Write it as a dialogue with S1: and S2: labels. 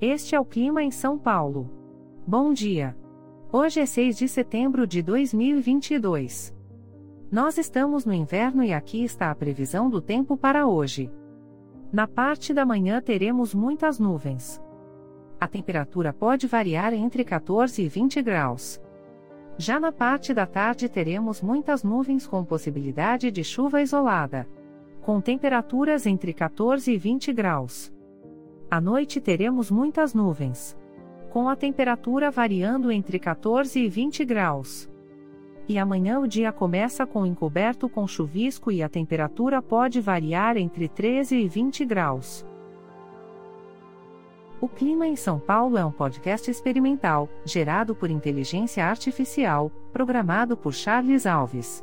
S1: Este é o clima em São Paulo. Bom dia. Hoje é 6 de setembro de 2022. Nós estamos no inverno e aqui está a previsão do tempo para hoje. Na parte da manhã teremos muitas nuvens. A temperatura pode variar entre 14 e 20 graus. Já na parte da tarde teremos muitas nuvens com possibilidade de chuva isolada. Com temperaturas entre 14 e 20 graus. À noite teremos muitas nuvens. Com a temperatura variando entre 14 e 20 graus. E amanhã o dia começa com encoberto com chuvisco e a temperatura pode variar entre 13 e 20 graus. O Clima em São Paulo é um podcast experimental, gerado por inteligência artificial, programado por Charles Alves.